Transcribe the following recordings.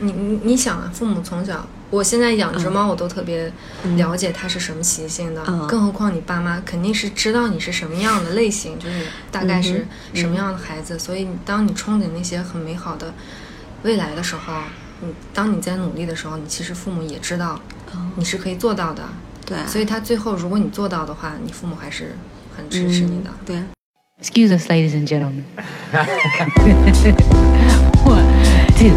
你你你想啊，父母从小，我现在养只猫，我都特别了解它是什么习性的，嗯更何况你爸妈肯定是知道你是什么样的类型，就是大概是什么样的孩子，所以当你憧憬那些很美好的未来的时候，你当你在努力的时候，你其实父母也知道你是可以做到的，对，所以他最后如果你做到的话，你父母还是很支持你的。对。Excuse us, ladies and gentlemen. One, two.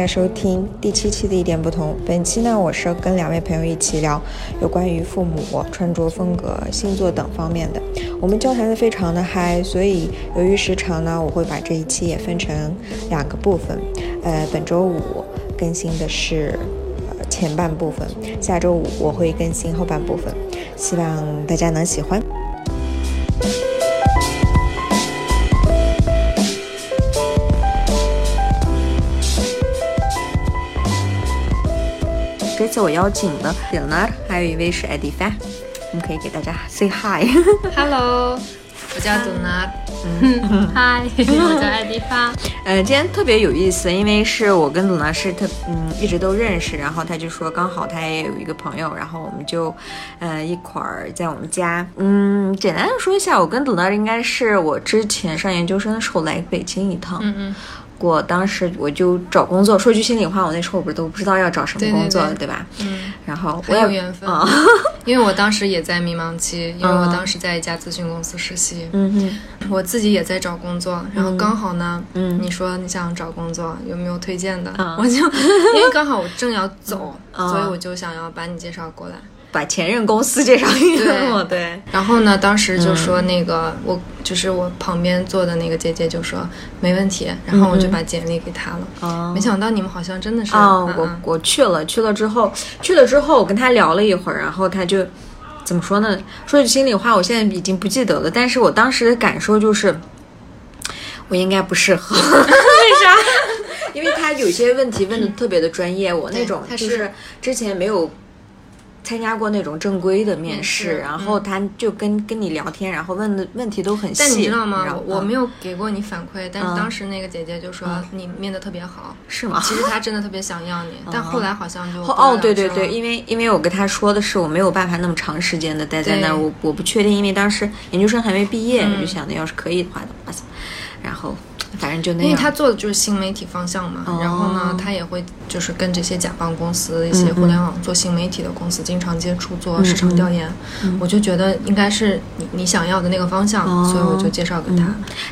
家收听第七期的一点不同。本期呢，我是跟两位朋友一起聊有关于父母、穿着风格、星座等方面的。我们交谈的非常的嗨，所以由于时长呢，我会把这一期也分成两个部分。呃，本周五更新的是呃前半部分，下周五我会更新后半部分，希望大家能喜欢。这次我邀请的 Leonard，还有一位是艾迪凡，我们可以给大家 say hi。Hello，我叫杜娜。嗨，我叫艾迪发。呃，今天特别有意思，因为是我跟鲁娜是特嗯一直都认识，然后他就说刚好他也有一个朋友，然后我们就呃一块儿在我们家。嗯，简单的说一下，我跟鲁娜应该是我之前上研究生的时候来北京一趟。嗯嗯，我当时我就找工作，说句心里话，我那时候我不是都不知道要找什么对对工作，对吧？嗯，然后我有缘分啊，因为我当时也在迷茫期，因为我嗯当时在一家咨询公司实习，我自己也在找工作，然后刚好呢，嗯你说你想找工作，有没有推荐的？嗯我就 因为刚好我正要走，嗯所以我就想要把你介绍过来。把前任公司介绍给对我，对，然后呢，当时就嗯说那个、我就是我旁边坐的那个姐姐就说没问题，然后我就把简历给她了。哦没想到你们好像真的是哦，我我去了，去了之后，去了之后，我跟他聊了一会儿，然后他就怎么说呢？说句心里话，我现在已经不记得了，但是我当时的感受就是，我应该不适合。为啥？因为他有些问题问的特别的专业，我那种他就是是之前没有。参加过那种正规的面面试，试然后他就跟跟你聊天，然后问的问题都很细。但你知道吗？我我嗯没有给过你反馈，但是嗯。当时那个姐姐就说嗯。你面的特别好，是吗？其实她真的特别想要你，但后来好像就哦，对对对，因为因为我跟她说的是我没有办法那么长时间的待在那儿，我我不确定，因为当时研究生还没毕业，嗯。我就想的要是可以的话的话，然后反正就那样。因为他做的就是新媒体方向嘛，哦然后呢，他也会就是跟这些甲方公司、一些互联网做新媒体的公司经常接触，做市场调研。我就觉得应该是你你想要的那个方向，哦所以我就介绍给他。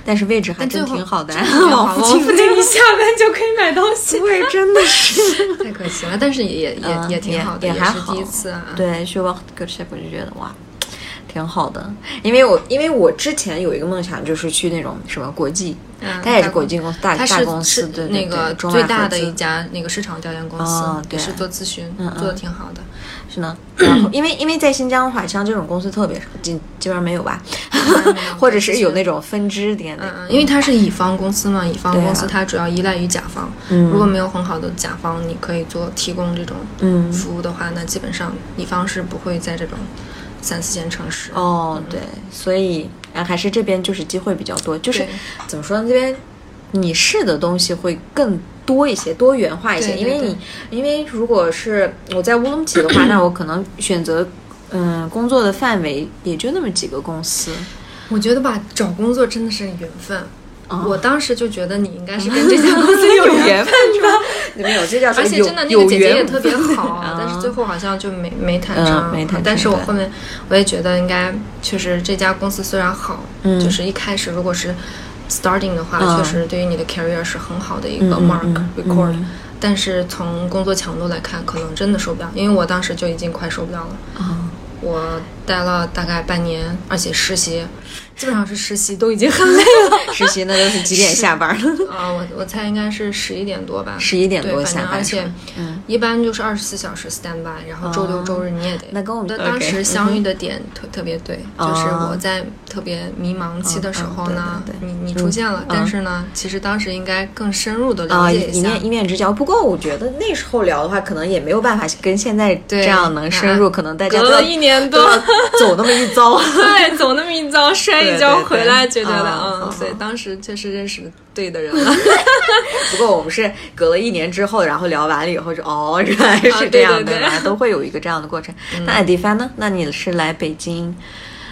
但是位置还真挺好的，真的特别好往附近一下班就可以买东西，对，真的是。太可惜了。但是也也也、挺好的，也是也还好第一次啊。对，学 work 我就觉得哇，挺好的。因为我因为我之前有一个梦想，就是去那种什么国际，嗯它也是国际公司，大大公司，那个对最大的一家那个市场调研公司，哦对也是做咨询，嗯嗯做的挺好的。是呢。然后因为因为在新疆的话，像这种公司特别少，基基本上没有吧，或者是有那种分支点的。因为它是乙方公司嘛，乙方公司它主要依赖于甲方。嗯如果没有很好的甲方，你可以做提供这种嗯服务的话，那基本上乙方是不会在这种三四线城市。哦，对，所以啊，还是这边就是机会比较多，就是怎么说呢，这边你试的东西会更多一些，多元化一些。对对因为你，因为如果是我在乌鲁木齐的话，那我可能选择嗯工作的范围也就那么几个公司。我觉得吧，找工作真的是缘分。哦我当时就觉得你应该是跟这家公司有缘分的，没有，这叫什而且真的那个姐姐也特别好，啊 但是最后好像就没没谈嗯成。没谈成但是我后面我也觉得应该确实这家公司虽然好，嗯。就是一开始如果是 starting 的话，嗯。确实对于你的 career 是很好的一个 mark、嗯。record、嗯但是从工作强度来看，可能真的受不了，因为我当时就已经快受不了了。哦我待了大概半年，而且实习，基本上是实习都已经很累了。实习那都是几点下班了？啊，我我猜应该是十一点多吧。十一点多下而且嗯一般就是二十四小时 stand by，然后周六周日你也得。那跟我们的当时相遇的点特特别对，哦就是我在特别迷茫期的时候呢嗯嗯，对对对你你出现了，但是呢，其实当时应该更深入的啊，了解下。一面一面之交。不过我觉得那时候聊的话，可能也没有办法跟现在对这样能深入，可能大家隔了一年多都要走那么一遭。对，走那么一遭，摔一跤回来，就觉得嗯嗯，对，当时确实认识对的人了。不过我们是隔了一年之后，然后聊完了以后就哦，原来是这样的？都会有一个这样的过程。那艾迪帆呢？那你是来北京？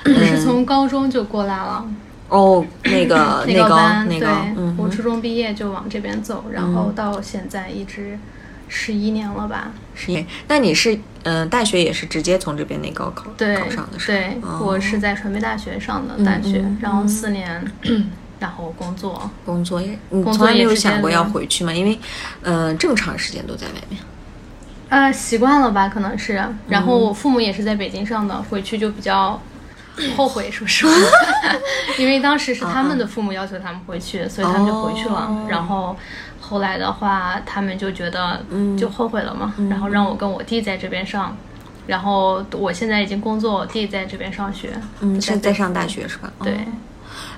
我是从高中就过来了，哦，那个那个班，对那个，，嗯我初中毕业就往这边走，然后到现在一直十一年了吧？十年那你是嗯、呃大学也是直接从这边那高考对考上的是吧？对，哦我是在传媒大学上的大学，然后四年，然后工作。工作也，你工作从来没有也是想过要回去吗？因为嗯、呃这么长时间都在外面。呃，习惯了吧，可能是。然后我父母也是在北京上的，回去就比较后悔，说实话，因为当时是他们的父母要求他们回去，所以他们就回去了。哦然后后来的话，他们就觉得嗯就后悔了嘛，然后让我跟我弟在这边上。然后我现在已经工作，我弟在这边上学。嗯，就北京是在上大学是吧？对哦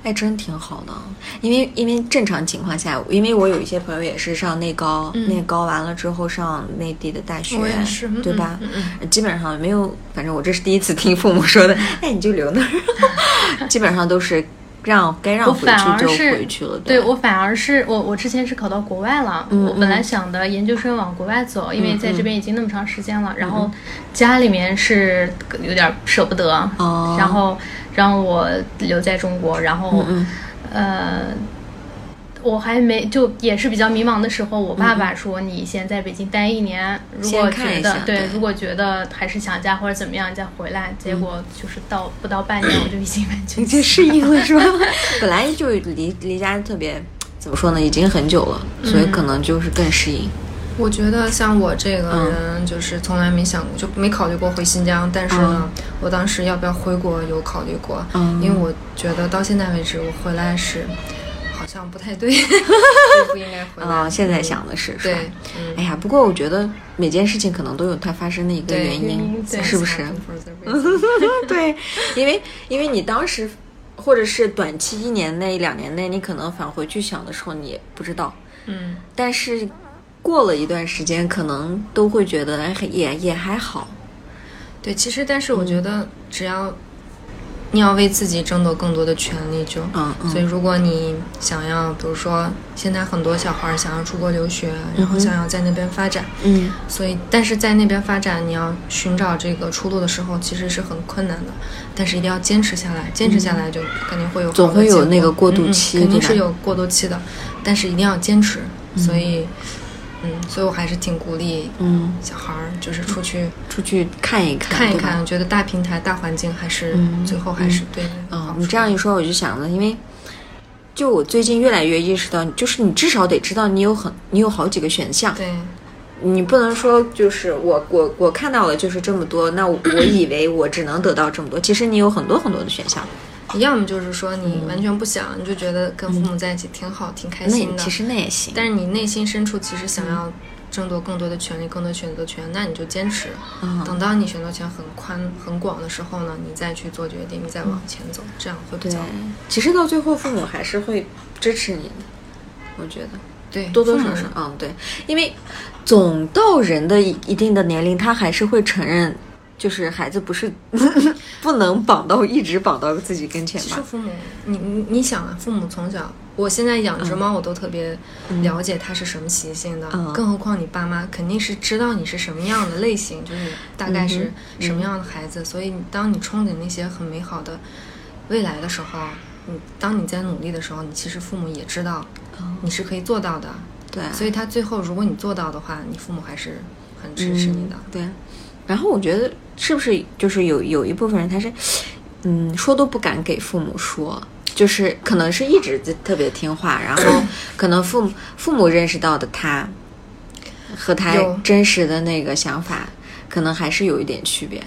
哎，真挺好的，因为因为正常情况下，因为我有一些朋友也是上内高，内高完了之后上内地的大学，是嗯对吧？嗯嗯基本上没有，反正我这是第一次听父母说的，哎，你就留那儿，基本上都是让该让我回去就反而是回去了，对吧我反而是我我之前是考到国外了，嗯我本来想的研究生往国外走，因为在这边已经那么长时间了，然嗯。后家里面是有点舍不得，哦。然后让我留在中国，然后、嗯。呃。我还没就也是比较迷茫的时候，我爸爸说：“你先在北京待一年，如果觉得对，如果觉得还是想家或者怎么样，再回来。”结果就是到不到半年，我就已经完全已经适应了是吧？本来就离离家特别，怎么说呢，已经很久了，所以可能就是更适应。我觉得像我这个嗯人，就是从来没想过，就没考虑过回新疆。但是呢，我当时要不要回国有考虑过，嗯因为我觉得到现在为止，我回来是好像不太对，就不应该回来。啊、现在想的是，对，嗯，哎呀，不过我觉得每件事情可能都有它发生的一个原因 是不是？对，因为因为你当时或者是短期一年内、两年内，你可能返回去想的时候，你也不知道，嗯，但是过了一段时间，可能都会觉得哎，也也还好。对，其实但是我觉得只要你要为自己争夺更多的权利就，嗯嗯。所以如果你想要，比如说现在很多小孩儿想要出国留学，然后想要在那边发展，嗯。所以但是在那边发展，你要寻找这个出路的时候，其实是很困难的，但是一定要坚持下来，坚持下来就肯定会有总会有那个过渡嗯嗯期肯定是有过渡期的，但是一定要坚持，所以。嗯，所以我还是挺鼓励嗯，小孩儿，就是出去出去看一看，看一看，觉得大平台、大环境还是、嗯最后还是对嗯，你这样一说，我就想了，因为就我最近越来越意识到，就是你至少得知道你有很你有好几个选项，对。你不能说就是我我我看到了就是这么多，那我我以为我只能得到这么多，其实你有很多很多的选项。要么就是说你完全不想，你就觉得跟父母在一起挺好、挺开心的。其实那也行，但是你内心深处其实想要争夺更多的权利、更多选择权，那你就坚持。嗯。等到你选择权很宽、很广的时候呢，你再去做决定，你再往前走，这样会比对。较，其实到最后父母还是会支持你的，我觉得。对多多少少，嗯，对，因为总到人的一一定的年龄，他还是会承认，就是孩子不是 不能绑到一直绑到自己跟前吧。其实父母，你你你想啊，父母从小，我现在养只猫，我都特别了解它是什么习性的，嗯更何况你爸妈肯定是知道你是什么样的类型，就是你大概嗯是什么样的孩子，所以当你憧憬那些很美好的未来的时候，你当你在努力的时候，你其实父母也知道你是可以做到的，对，所以他最后如果你做到的话，你父母还是很支持你的。嗯对，然后我觉得是不是就是有有一部分人他是，嗯，说都不敢给父母说，就是可能是一直特别听话，然后 可能父母父母认识到的他和他真实的那个想法，可能还是有一点区别。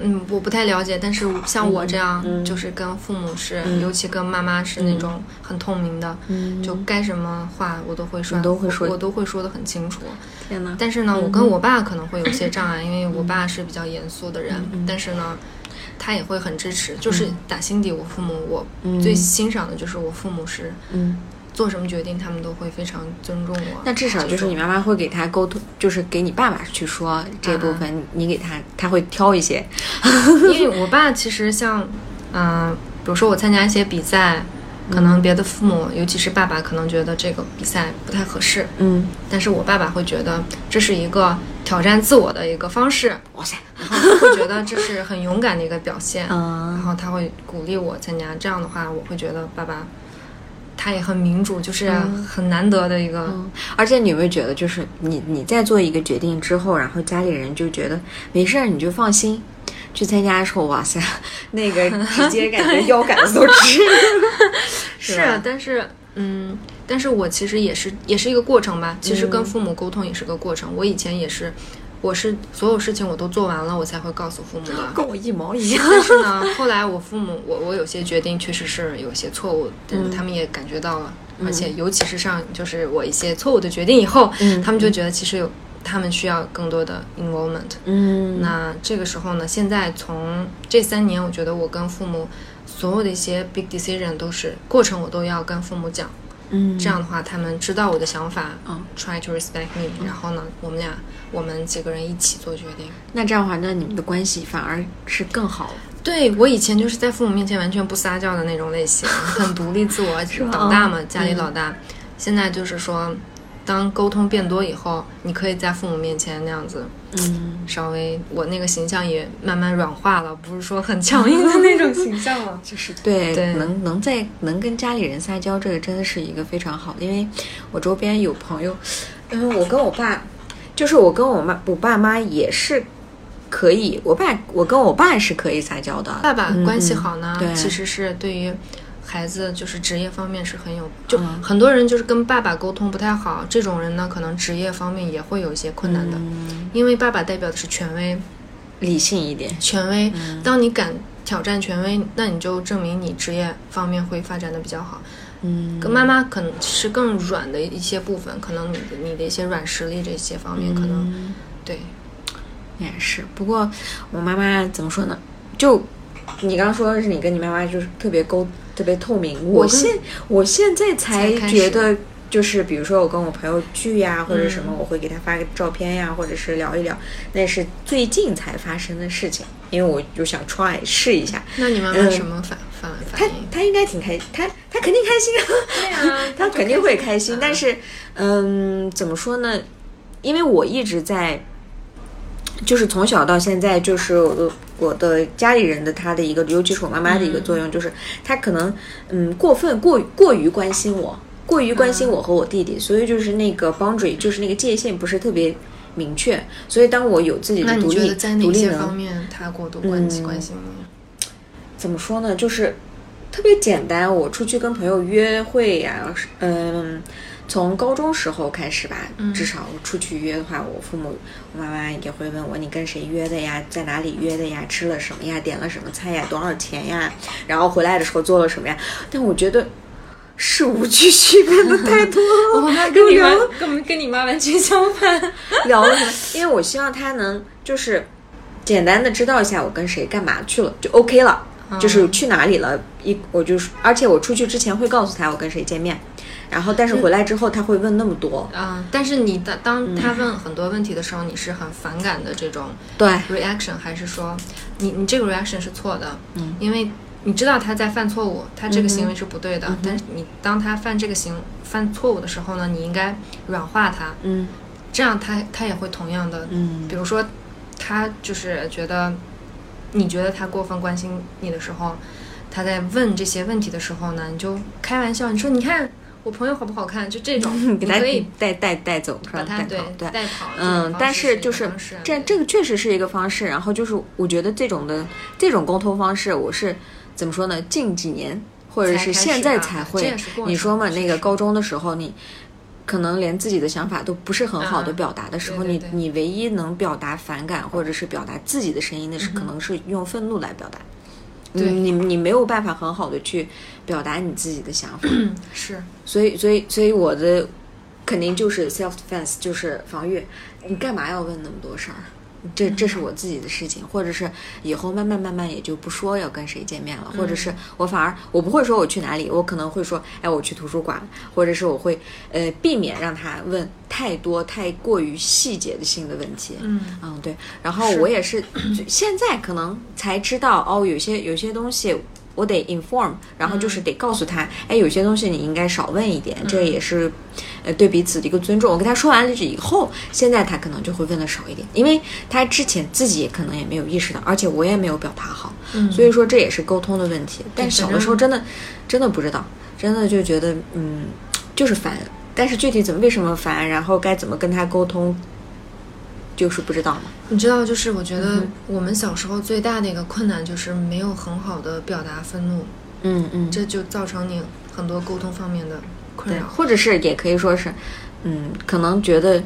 嗯，我不太了解，但是像我这样，就是跟父母是，尤其跟妈妈是那种很透明的，就该什么话我都会说，你都会说我都会说的很清楚。天呐，但是呢，我跟我爸可能会有些障碍，因为我爸是比较严肃的人，但是呢，他也会很支持。就是打心底，我父母我最欣赏的就是我父母是，嗯。做什么决定，他们都会非常尊重我。那至少就是你妈妈会给他沟通，就是给你爸爸去说这部分，你给他，他会挑一些。因为我爸其实像，嗯，比如说我参加一些比赛，可能别的父母，尤其是爸爸，可能觉得这个比赛不太合适。嗯，但是我爸爸会觉得这是一个挑战自我的一个方式。哇塞，然后他会觉得这是很勇敢的一个表现。嗯，然后他会鼓励我参加。这样的话，我会觉得爸爸。他也很民主，就是很难得的一个。而且你有没有觉得，就是你你在做一个决定之后，然后家里人就觉得没事儿，你就放心去参加的时候，哇塞，那个直接感觉腰杆子都直。是啊，但是嗯，但是我其实也是也是一个过程吧。其实跟父母沟通也是个过程。我以前也是。我是所有事情我都做完了，我才会告诉父母的。跟我一毛一样。但是呢，后来我父母，我我有些决定确实是有些错误，但是他们也感觉到了，而且尤其是上就是我一些错误的决定以后，他们就觉得其实有他们需要更多的 involvement。嗯。那这个时候呢，现在从这三年，我觉得我跟父母所有的一些 big decision 都是过程，我都要跟父母讲。嗯，这样的话，他们知道我的想法，嗯，try to respect me，然后呢，我们俩，我们几个人一起做决定。那这样的话，那你们的关系反而是更好了。对我以前就是在父母面前完全不撒娇的那种类型，很独立自我，老大嘛，家里老大。现在就是说。当沟通变多以后，你可以在父母面前那样子，嗯，稍微我那个形象也慢慢软化了，不是说很强硬的那种形象了，就是对，对能能在能跟家里人撒娇，这个真的是一个非常好的，因为我周边有朋友，嗯，我跟我爸，就是我跟我妈，我爸妈也是可以，我爸我跟我爸是可以撒娇的，爸爸关系好呢，其实是对于。孩子就是职业方面是很有，就很多人就是跟爸爸沟通不太好，这种人呢，可能职业方面也会有一些困难的，因为爸爸代表的是权威，理性一点，权威。当你敢挑战权威，那你就证明你职业方面会发展的比较好。嗯，跟妈妈可能是更软的一些部分，可能你的你的一些软实力这些方面，可能对，也是。不过我妈妈怎么说呢？就你刚刚说的是你跟你妈妈就是特别沟。特别透明，我现我现在才觉得，就是比如说我跟我朋友聚呀，或者什么，我会给他发个照片呀，或者是聊一聊，那是最近才发生的事情，因为我就想 try 试一下。那你妈妈什么反反反应？他他应该挺开，他他肯定开心啊，对啊，他肯定会开心。但是，嗯，怎么说呢？因为我一直在。就是从小到现在，就是我我的家里人的他的一个，尤其是我妈妈的一个作用，就是他可能嗯过分过过于关心我，过于关心我和我弟弟，所以就是那个 boundary，就是那个界限不是特别明确。所以当我有自己的独立独立方面，他过度关心关心你？怎么说呢？就是特别简单，我出去跟朋友约会呀，嗯。从高中时候开始吧，至少我出去约的话，我父母、我妈妈也会问我你跟谁约的呀，在哪里约的呀，吃了什么呀，点了什么菜呀，多少钱呀，然后回来的时候做了什么呀。但我觉得事无巨细变得太多了。我妈跟你妈跟跟你妈完全相反，聊了什么？因为我希望他能就是简单的知道一下我跟谁干嘛去了就 OK 了，就是去哪里了，一我就是而且我出去之前会告诉他我跟谁见面。然后，但是回来之后他会问那么多。嗯，但是你的当他问很多问题的时候，你是很反感的这种对 reaction，还是说你你这个 reaction 是错的？嗯，因为你知道他在犯错误，他这个行为是不对的。但是你当他犯这个行犯错误的时候呢，你应该软化他。嗯，这样他他也会同样的。嗯，比如说他就是觉得你觉得他过分关心你的时候，他在问这些问题的时候呢，你就开玩笑，你说你看。我朋友好不好看？就这种，给他可以带带带走，把他对带跑。嗯，但是就是这这个确实是一个方式。然后就是我觉得这种的这种沟通方式，我是怎么说呢？近几年或者是现在才会。你说嘛？那个高中的时候，你可能连自己的想法都不是很好的啊表达的时候，对对对你你唯一能表达反感或者是表达自己的声音的是，可能是用愤怒来表达。你你你没有办法很好的去表达你自己的想法，是所以所以所以我的肯定就是 self defense，就是防御。你干嘛要问那么多事儿？这这是我自己的事情，或者是以后慢慢慢慢也就不说要跟谁见面了，或者是我反而我不会说我去哪里，我可能会说，哎，我去图书馆，或者是我会呃避免让他问太多太过于细节的性的问题。嗯嗯，对。然后我也是就现在可能才知道哦，有些有些东西我得 inform，然后就是得告诉他，哎，有些东西你应该少问一点，这也是呃对彼此的一个尊重。我跟他说完了这以后，现在他可能就会问的少一点，因为他之前自己可能也没有意识到，而且我也没有表达好，嗯所以说这也是沟通的问题。但小的时候真的真的不知道，真的就觉得嗯就是烦，但是具体怎么为什么烦，然后该怎么跟他沟通，就是不知道嘛。你知道，就是我觉得嗯我们小时候最大的一个困难就是没有很好的表达愤怒，嗯嗯，这就造成你很多沟通方面的困对，扰。或者是也可以说是，嗯，可能觉得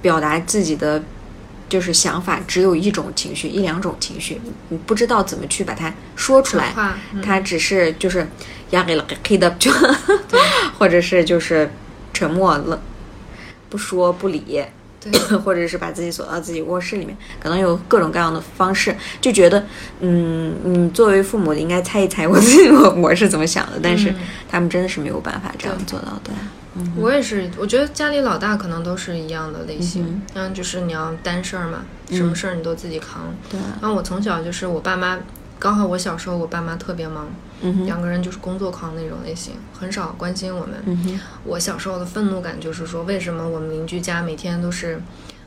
表达自己的就是想法只有一种情绪，一两种情绪，你不知道怎么去把它说出来转化，嗯它只是就是压给了黑的就，或者是就是沉默了，不说不理。对，或者是把自己锁到自己卧室里面，可能有各种各样的方式，就觉得，嗯，你作为父母的应该猜一猜我 自己我我是怎么想的，但是嗯。他们真的是没有办法这样做到的。嗯我也是，我觉得家里老大可能都是一样的类型嗯，嗯，就是你要担事儿嘛，什么事儿你都自己扛。对，然后我从小就是我爸妈，刚好我小时候我爸妈特别忙，两个人就是工作狂那种类型，很少关心我们。我小时候的愤怒感就是说，为什么我们邻居家每天都是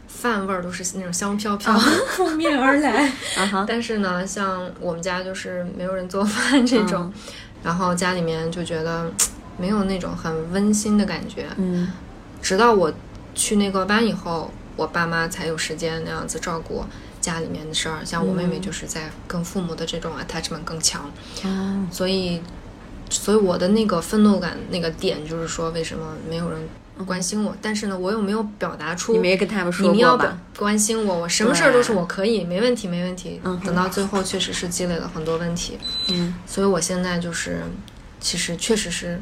饭味儿都是那种香飘飘 扑面而来，啊哈，但是呢，像我们家就是没有人做饭这种，嗯。然后家里面就觉得没有那种很温馨的感觉。嗯。直到我去那个班以后，我爸妈才有时间那样子照顾家里面的事儿。像我妹妹就是在跟父母的这种 attachment 更强，哦，所以，所以我的那个愤怒感那个点就是说，为什么没有人关心我？但是呢，我又没有表达出你没跟他们说你们要吧？关心我，我什么事儿都是我可以，没问题，没问题。嗯等到最后，确实是积累了很多问题，嗯所以我现在就是，其实确实是，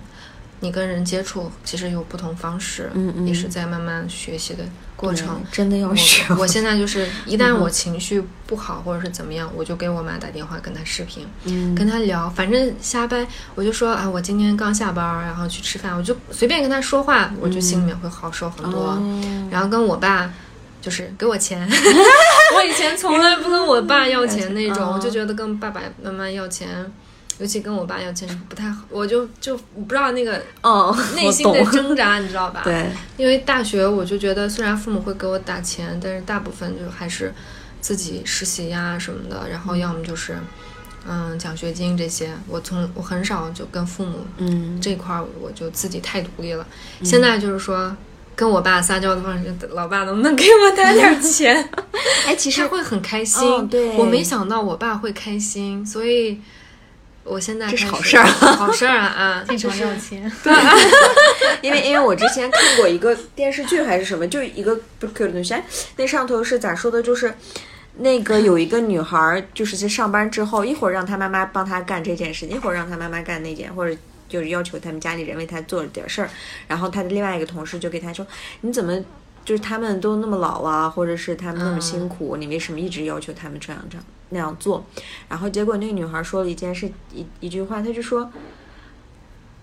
你跟人接触其实有不同方式，嗯嗯也是在慢慢学习的过程。对真的要学我。我现在就是，一旦我情绪不好或者是怎么样，我就给我妈打电话，跟她视频，嗯跟她聊，反正瞎掰我就说啊，我今天刚下班儿，然后去吃饭，我就随便跟她说话，我就心里面会好受很多。哦然后跟我爸就是给我钱，我以前从来不跟我爸要钱那种，哦我就觉得跟爸爸妈妈要钱。尤其跟我爸要钱是不太好，我就就不知道那个哦，内心的挣扎，你知道吧？对，因为大学我就觉得，虽然父母会给我打钱，但是大部分就还是自己实习呀、什么的，然后要么就是嗯奖学金这些，我从我很少就跟父母嗯这块儿我就自己太独立了。现在就是说。跟我爸撒娇的方式，老爸能不能给我打点钱？哎，其实会很开心。哦对我没想到我爸会开心，所以我现在这是好事儿好事儿啊啊！非常就是要钱，因为因为我之前看过一个电视剧还是什么，就一个不是东西，哎那上头是咋说的？就是那个有一个女孩儿，就是在上班之后，一会儿让她妈妈帮她干这件事，一会儿让她妈妈干那件，或者。就是要求他们家里人为她做了点事儿，然后她的另外一个同事就给她说：“你怎么就是他们都那么老啊，或者是他们那么辛苦，你为什么一直要求他们这样这样那样做？”然后结果那个女孩说了一件事一一句话，她就说：“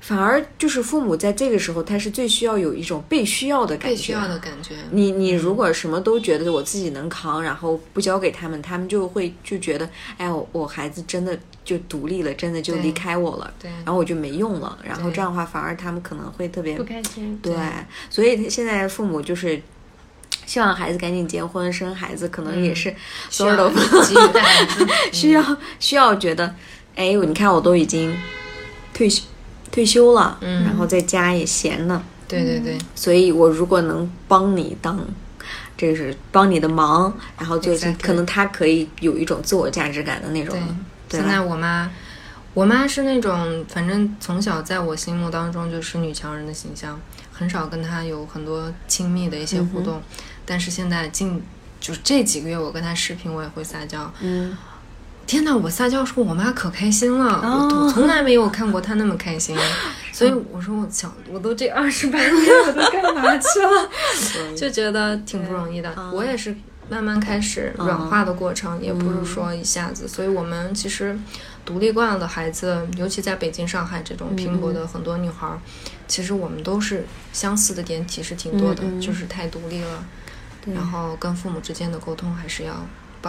反而就是父母在这个时候，他是最需要有一种被需要的感觉。被需要的感觉。你你如果什么都觉得我自己能扛，然后不交给他们，他们就会就觉得，哎，我我孩子真的就独立了，真的就离开我了，对然后我就没用了，然后这样的话，反而他们可能会特别不开心。对，所以现在父母就是希望孩子赶紧结婚生孩子，可能也是所有的给予孩子需要 需要觉得，哎，你看我都已经退休退休了，嗯。然后在家也闲呢，对对对，所以我如果能帮你当，这是帮你的忙，然后做一些可能他可以有一种自我价值感的那种对，对现在？我妈，我妈是那种，反正从小在我心目当中就是女强人的形象，很少跟她有很多亲密的一些互动。但是现在近就是这几个月，我跟她视频，我也会撒娇。嗯，天呐，我撒娇说我妈可开心了，哦我我从来没有看过她那么开心。所以我说我小我都这二十八年我都干嘛去了？就觉得挺不容易的。我也是慢慢开始软化的过程，也不是说一下子。所以我们其实独立惯了的孩子，尤其在北京、上海这种拼搏的很多女孩儿，其实我们都是相似的点其实挺多的，就是太独立了。然后跟父母之间的沟通还是要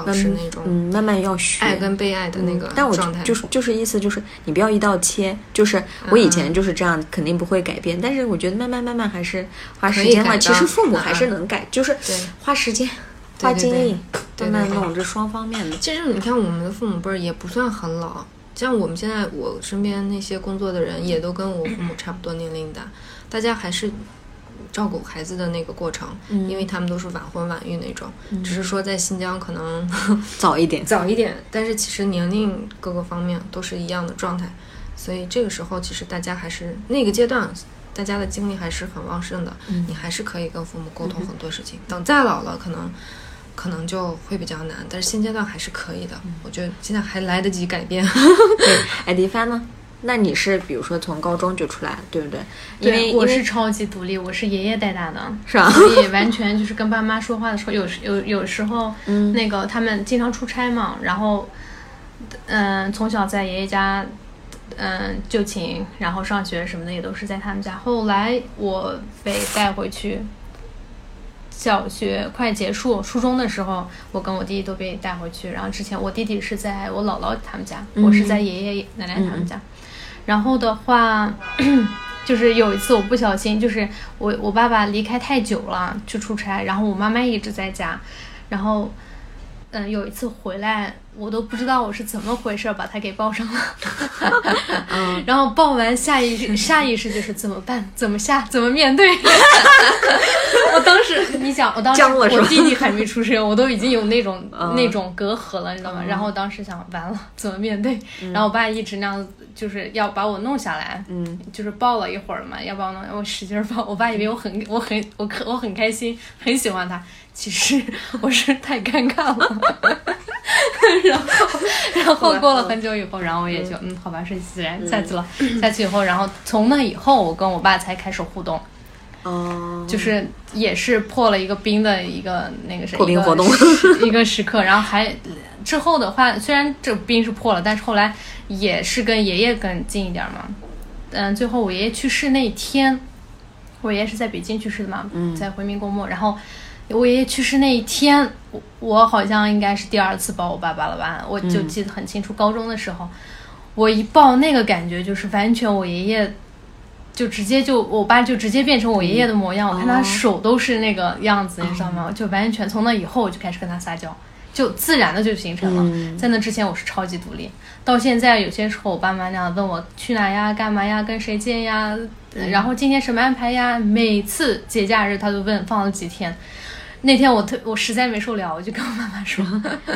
保持那种嗯，慢慢要学爱跟被爱的那个嗯但我状态。就是就是意思就是你不要一刀切，就是我以前就是这样，肯定不会改变。但是我觉得慢慢慢慢还是花时间的话，可以改的其实父母嗯还是能改，就是对花时间、花精力，慢慢弄，这双方面的。其实你看，我们的父母辈儿也不算很老，像我们现在我身边那些工作的人，也都跟我父母差不多年龄的，大家还是照顾孩子的那个过程，因为他们都是晚婚晚育那种，只是说在新疆可能 早一点，早一点，但是其实年龄各个方面都是一样的状态，所以这个时候其实大家还是那个阶段。大家的精力还是很旺盛的，你还是可以跟父母沟通很多事情。等再老了，可能可能就会比较难，但是现阶段还是可以的。我觉得现在还来得及改变。对，哎，迪帆呢？那你是比如说从高中就出来，对不对？因为对，我是超级独立，我是爷爷带大的，是吧所以完全就是跟爸妈说话的时候，有时有有时候，嗯那个他们经常出差嘛，然后，嗯、从小在爷爷家，嗯、就寝，然后上学什么的也都是在他们家。后来我被带回去，小学快结束，初中的时候，我跟我弟弟都被带回去。然后之前我弟弟是在我姥姥他们家，我是在爷爷奶奶他们家。然后的话，就是有一次我不小心，就是我我爸爸离开太久了，去出差，然后我妈妈一直在家，然后。嗯，有一次回来，我都不知道我是怎么回事，把他给抱上了。然后抱完，下意识下意识就是怎么办？怎么下？怎么面对？我当时，你想，我当时我弟弟还没出生，我都已经有那种、嗯那种隔阂了，你知道吗？然后我当时想，完了，怎么面对？然后我爸一直那样，就是要把我弄下来，嗯，就是抱了一会儿嘛，要把我弄，我使劲儿抱。我爸以为我很我很我可我很开心，很喜欢他，其实我是太尴尬了。然后，然后过了很久以后，然后我也就嗯，好吧，顺其自然下去了。下去以后，然后从那以后，我跟我爸才开始互动，哦，就是也是破了一个冰的一个那个是一个破冰活动一个时刻，然后还之后的话，虽然这冰是破了，但是后来也是跟爷爷更近一点嘛。嗯，最后我爷爷去世那一天，我爷爷是在北京去世的嘛，在回民公墓，然后。我爷爷去世那一天，我我好像应该是第二次抱我爸爸了吧，我就记得很清楚。高中的时候，我一抱那个感觉就是完全我爷爷就直接就我爸就直接变成我爷爷的模样，我看他手都是那个样子，你知道吗？就完全从那以后我就开始跟他撒娇，就自然的就形成了。在那之前我是超级独立，到现在有些时候我爸妈那样问我去哪呀、干嘛呀、跟谁见呀，然后今天什么安排呀，每次节假日他都问放了几天。那天我特我实在没受了，我就跟我妈妈说：“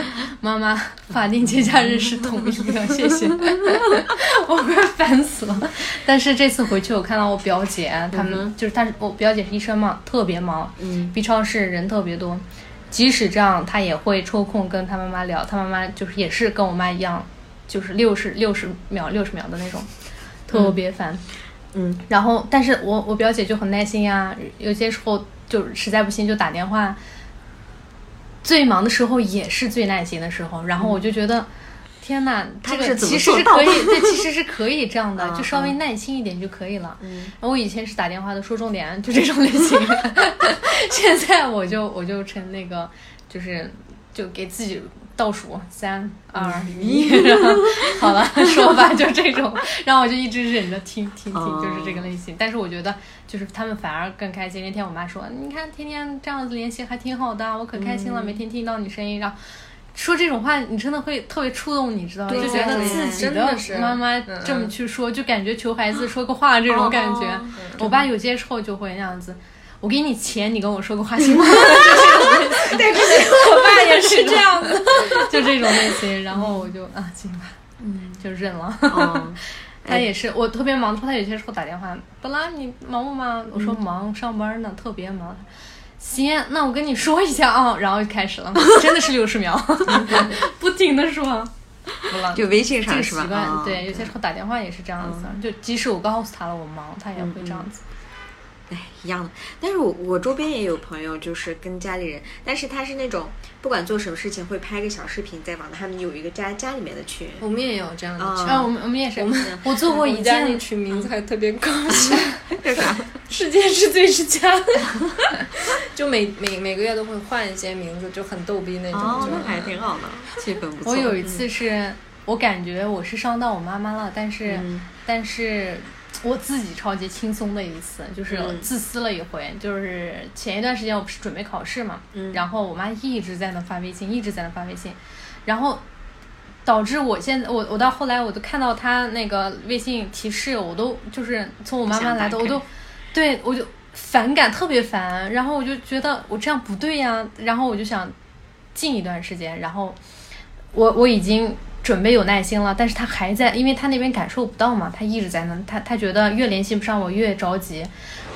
妈妈，法定节假日是统一的，谢谢。”我快烦死了。但是这次回去，我看到我表姐他们、就是她，我表姐是医生嘛，特别忙，嗯，B 超室人特别多。即使这样，她也会抽空跟她妈妈聊，她妈妈就是也是跟我妈一样，就是六十六十秒六十秒的那种，特别烦。嗯，然后，但是我我表姐就很耐心呀，有些时候就实在不行就打电话。最忙的时候也是最耐心的时候，然后我就觉得，天哪，这个其实是可以，对，其实是可以这样的，嗯就稍微耐心一点就可以了。然后我以前是打电话的说重点，就这种类型，现在我就我就成那个，就是就给自己倒数三二 一，然后好了，说吧，就这种，然后我就一直忍着听听听，哦就是这个类型。但是我觉得，就是他们反而更开心。那天我妈说，你看天天这样子联系还挺好的，我可开心了，每天听到你声音，然后。说这种话，你真的会特别触动，你知道吗？就觉得自己的妈妈嗯这么去说，就感觉求孩子说个话这种感觉。哦我爸有些时候就会那样子，我给你钱，你跟我说个话行吗？就这种类型。对，我爸也是这样子，就这种类型。然后我就啊，行吧，嗯，就认了。嗯，他也是，我特别忙的时候，他有些时候打电话，本来你忙不忙？我说忙，上班呢，特别忙。行，那我跟你说一下啊，然后就开始了，真的是六十秒，不停的说。就微信上是吧？习惯，啊对，有些时候打电话也是这样子，就即使我告诉他了我忙，他也会这样子。哎，一样的。但是我我周边也有朋友，就是跟家里人，但是他是那种不管做什么事情会拍个小视频再往他们有一个家家里面的群。我们也有这样的群，啊，我们我们也是，我做过一我们家那件群名字还特别搞笑，这啥？世界是最是家。就每每每个月都会换一些名字，就很逗逼那种。哦，就那还挺好的，气氛不错。我有一次是我感觉我是伤到我妈妈了，但是、嗯但是我自己超级轻松的一次，就是嗯自私了一回。就是前一段时间我不是准备考试嘛，嗯然后我妈一直在那发微信，一直在那发微信，然后。导致我现在，我我到后来我都看到她那个微信提示，我都就是从我妈妈来的，我都对我就反感，特别烦。然后我就觉得我这样不对呀，然后我就想静一段时间，然后我我已经准备有耐心了，但是他还在，因为他那边感受不到嘛，他一直在那，他他觉得越联系不上我越着急，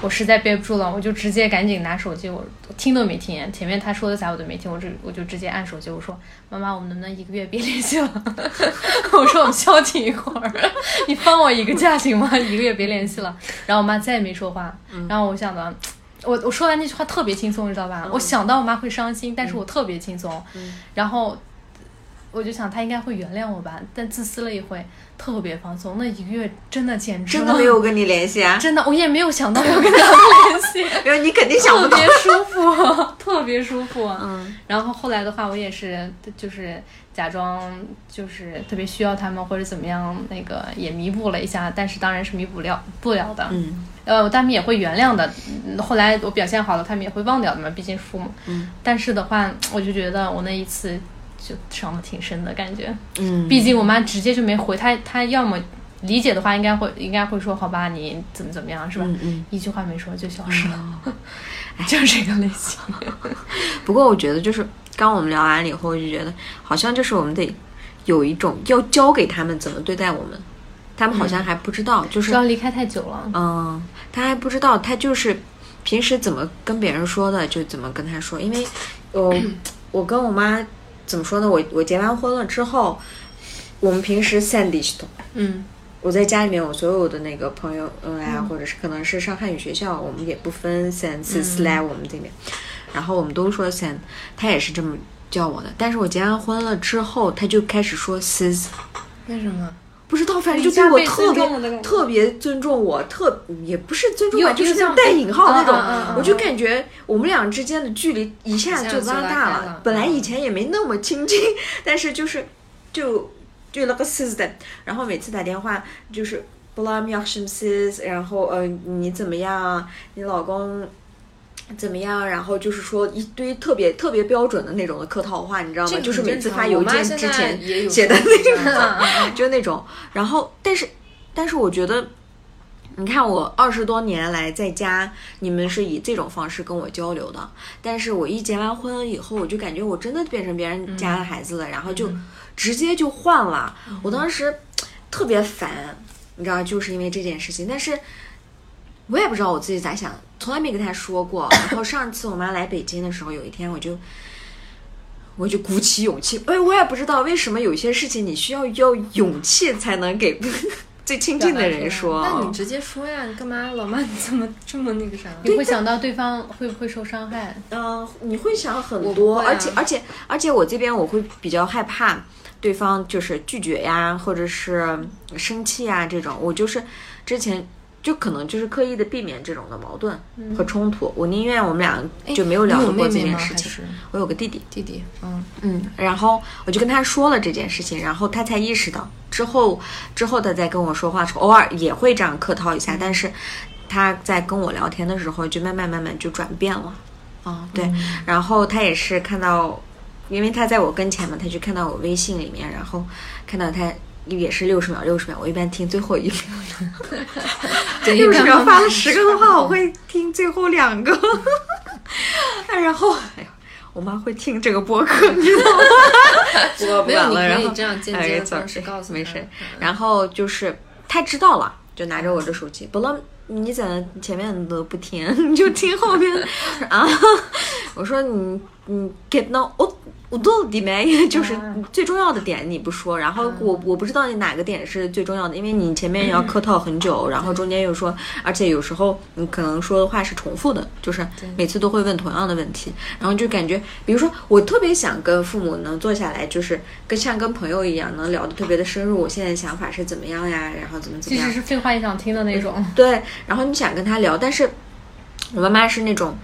我实在憋不住了，我就直接赶紧拿手机，我我听都没听，前面他说的啥我都没听，我只我就直接按手机，我说妈妈，我们能不能一个月别联系了？我说我们消停一会儿，你放我一个假行吗？一个月别联系了。然后我妈再也没说话，然后我想的。我我说完那句话特别轻松，你知道吧？我想到我妈会伤心，但是我特别轻松。然后我就想他应该会原谅我吧，但自私了一回，特别放松。那一个月真的简直真的没有跟你联系啊？真的，我也没有想到要跟他们 联系，因为你肯定想不到特别。舒服，特别舒服。嗯，然后后来的话，我也是就是假装就是特别需要他们或者怎么样，那个也弥补了一下，但是当然是弥补了不了的。嗯，呃，他们也会原谅的。嗯后来我表现好了，他们也会忘掉的嘛，毕竟父母。嗯，但是的话，我就觉得我那一次就伤的挺深的感觉。嗯，毕竟我妈直接就没回她，她要么理解的话，应该会应该会说好吧，你怎么怎么样是吧？嗯嗯一句话没说就消失了，就是这个类型。不过我觉得就是刚我们聊完了以后，我就觉得好像就是我们得有一种要教给他们怎么对待我们，他们好像还不知道，就是主要离开太久了。嗯，他还不知道，他就是平时怎么跟别人说的就怎么跟他说，因为我我跟我妈怎么说呢？我我结完婚了之后，我们平时 send 系统。嗯我在家里面，我所有的那个朋友，嗯呀，或者是可能是上汉语学校，我们也不分是 slang 我们这边，然后我们都说 sen，他也是这么叫我的。但是我结完婚了之后，他就开始说 sis，为什么？不知道，反正就对我特别特别尊重我，特也不是尊重吧，就是那种带引号那种嗯嗯嗯，我就感觉我们俩之间的距离一下就拉拉大了本来以嗯前也没那么亲近，但是就是就就那个 system，，然后每次打电话就是。不拉米亚什么 sis，然后呃你怎么样？你老公怎么样？然后就是说一堆特别特别标准的那种的客套话，你知道吗？就是每次发邮件之前写的那子种，就那种。然后，但是但是我觉得，你看我二十多年来在家，你们是以这种方式跟我交流的，但是我一结完婚了以后，我就感觉我真的变成别人家的孩子了，然后就直接就换了。我当时特别烦，你知道，就是因为这件事情，但是。我也不知道我自己咋想，从来没跟他说过。然后上次我妈来北京的时候，有一天我就，我就鼓起勇气。哎，我也不知道为什么有些事情你需要要勇气才能给 最亲近的人说。那你直接说呀，你干嘛？老妈，你怎么这么那个啥？你会想到对方会不会受伤害？嗯、你会想很多，啊而且而且而且我这边我会比较害怕对方就是拒绝呀，或者是生气呀这种。我就是之前就可能就是刻意的避免这种的矛盾和冲突。我宁愿我们俩就没有聊过这？件事情。我有个弟弟，弟弟？嗯，嗯，然后我就跟他说了这件事情，然后他才意识到。之后之后他再跟我说话时候，偶尔也会这样客套一下，但是他在跟我聊天的时候，就慢慢慢慢就转变了。啊、对，然后他也是看到，因为他在我跟前嘛，他就看到我微信里面，然后看到他也是六十秒，六十秒，我一般听最后一秒。对，六十秒发了十个的话，我会听最后两个。然后，哎呀，我妈会听这个播客，你知道吗？不过不管了，然后以这样间接的哎走方式告诉他没事。然后就是他知道了，就拿着我的手机，不了。你在前面都不听，你就听后面啊！我说你你 get no 我我都的没，就是最重要的点你不说，然后我我不知道你哪个点是最重要的，因为你前面要客套很久，然后中间又说，而且有时候你可能说的话是重复的，就是每次都会问同样的问题，然后就感觉，比如说我特别想跟父母能坐下来，就是跟像跟朋友一样，能聊得特别的深入，我现在想法是怎么样呀，然后怎么怎么样。即使，是废话也想听的那种。对，然后你想跟他聊，但是我妈妈是那种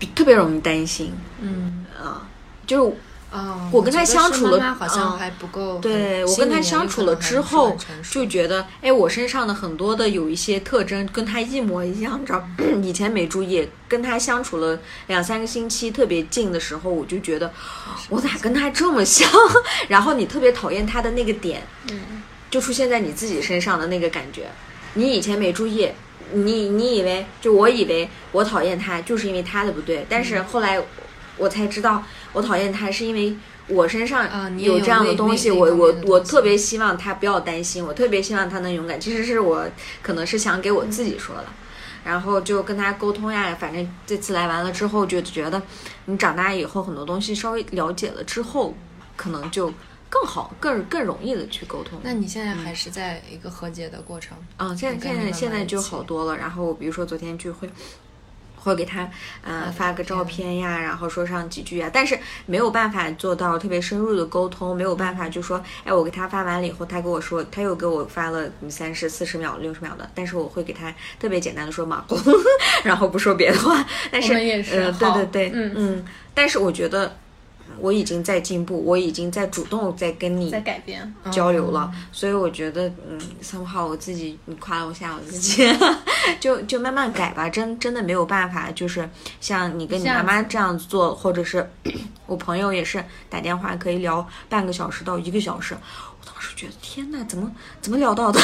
比特别容易担心嗯。啊，就是啊，我跟他相处了妈妈好像嗯还不够很。对我跟他相处了之后就觉得，哎，我身上的很多的有一些特征跟他一模一样，你知道？以前没注意，跟他相处了两三个星期特别近的时候，我就觉得我咋跟他这么像？然后你特别讨厌他的那个点，嗯，就出现在你自己身上的那个感觉。你以前没注意，你你以为就我以为我讨厌他就是因为他的不对，但是后来我才知道，我讨厌他是因为我身上有这样的东西，那我我我特别希望他不要担心，我特别希望他能勇敢。其实是我可能是想给我自己说的。然后就跟他沟通呀，反正这次来完了之后，就觉得你长大以后很多东西稍微了解了之后，可能就更好、更更容易的去沟通。那你现在还是在一个和解的过程？嗯，现在现在现在就好多了。然后比如说昨天聚会，会给他呃发个照片呀，然后说上几句啊，但是没有办法做到特别深入的沟通，没有办法就说，哎，我给他发完了以后，他给我说，他又给我发了三十四十秒、六十秒的，但是我会给他特别简单的说马工，然后不说别的话。但是呃，对对对，嗯嗯，但是我觉得我已经在进步，我已经在主动在跟你在改变。交流了，所以我觉得，嗯，somehow 我自己，你夸了我下我自己，就就慢慢改吧，真真的没有办法，就是像你跟你妈妈这样做，或者是 我朋友也是打电话可以聊半个小时到一个小时，我当时觉得天呐，怎么怎么聊到的，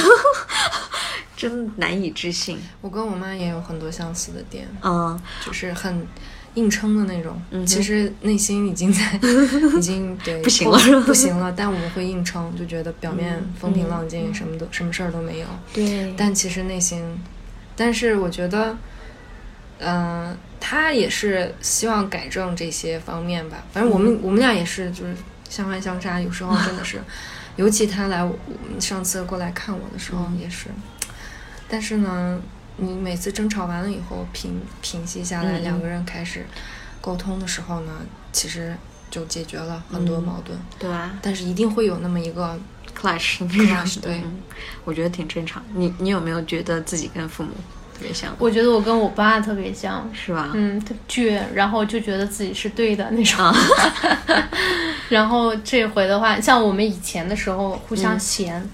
真难以置信，我跟我妈也有很多相似的点，嗯。就是很硬撑的那种。嗯其实内心已经在，已经对不行了不行了，但我们会硬撑，就觉得表面嗯风平浪静，什么都什么事儿都没有。对但其实内心，但是我觉得，嗯、他也是希望改正这些方面吧。反正我们、我们俩也是，就是相爱相杀，有时候真的是，尤其他来我上次过来看我的时候也是。但是呢，你每次争吵完了以后，平平息下来，两个人开始沟通的时候呢，其实就解决了很多嗯矛盾。对吧但是一定会有那么一个？clash clash，对嗯我觉得挺正常。你你有没有觉得自己跟父母特别像？我觉得我跟我爸特别像，是吧？嗯，特倔，然后就觉得自己是对的那种。啊 然后这回的话，像我们以前的时候互相嫌，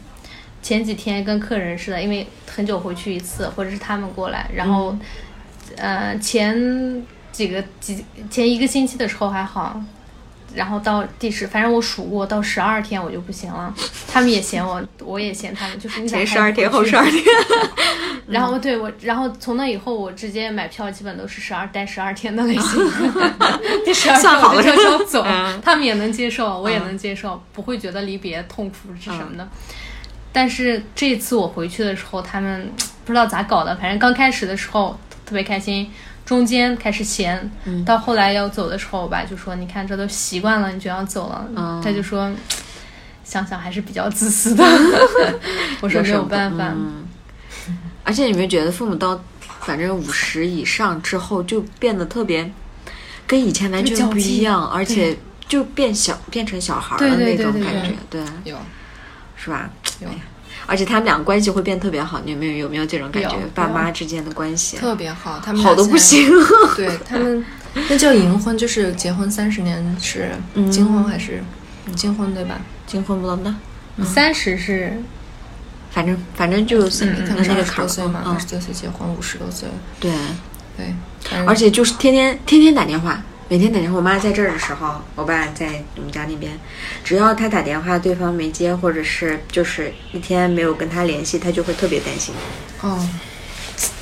前几天跟客人似的，因为很久回去一次，或者是他们过来，然后、呃前几个几前一个星期的时候还好。然后到第十，反正我数过，到十二天我就不行了。他们也嫌我，我也嫌他们，就是你咋前十二天，后十二天。然后对我，然后从那以后，我直接买票基本都是十二待十二天的类型。第十二天我就悄悄走，嗯他们也能接受，我也能接受，不会觉得离别痛苦是什么的。但是这次我回去的时候，他们不知道咋搞的，反正刚开始的时候特别开心，中间开始嫌，嗯。到后来要走的时候，我爸就说：“你看这都习惯了，你就要走了。嗯。他就说。想想还是比较自私的，我说没有办法，嗯，而且你没觉得父母到反正五十以上之后就变得特别，跟以前完全不一样，而且就变小变成小孩儿的那种对对感觉，对，有是吧？有。哎呀而且他们俩关系会变特别好，你有没有有没有这种感觉？爸妈之间的关系。特别好，他们好的不行。对他们，那叫银婚，就是结婚三十年是嗯。金婚还是？金婚对吧？金婚不能的，三十是反正反正就是他们是二十那个坎儿多岁嘛，二嗯十，多岁结婚，五十多岁，对。对，而且就是天天天天打电话，每天打电话。我妈在这儿的时候，我爸在我们家那边，只要他打电话，对方没接，或者是就是一天没有跟他联系，他就会特别担心。哦，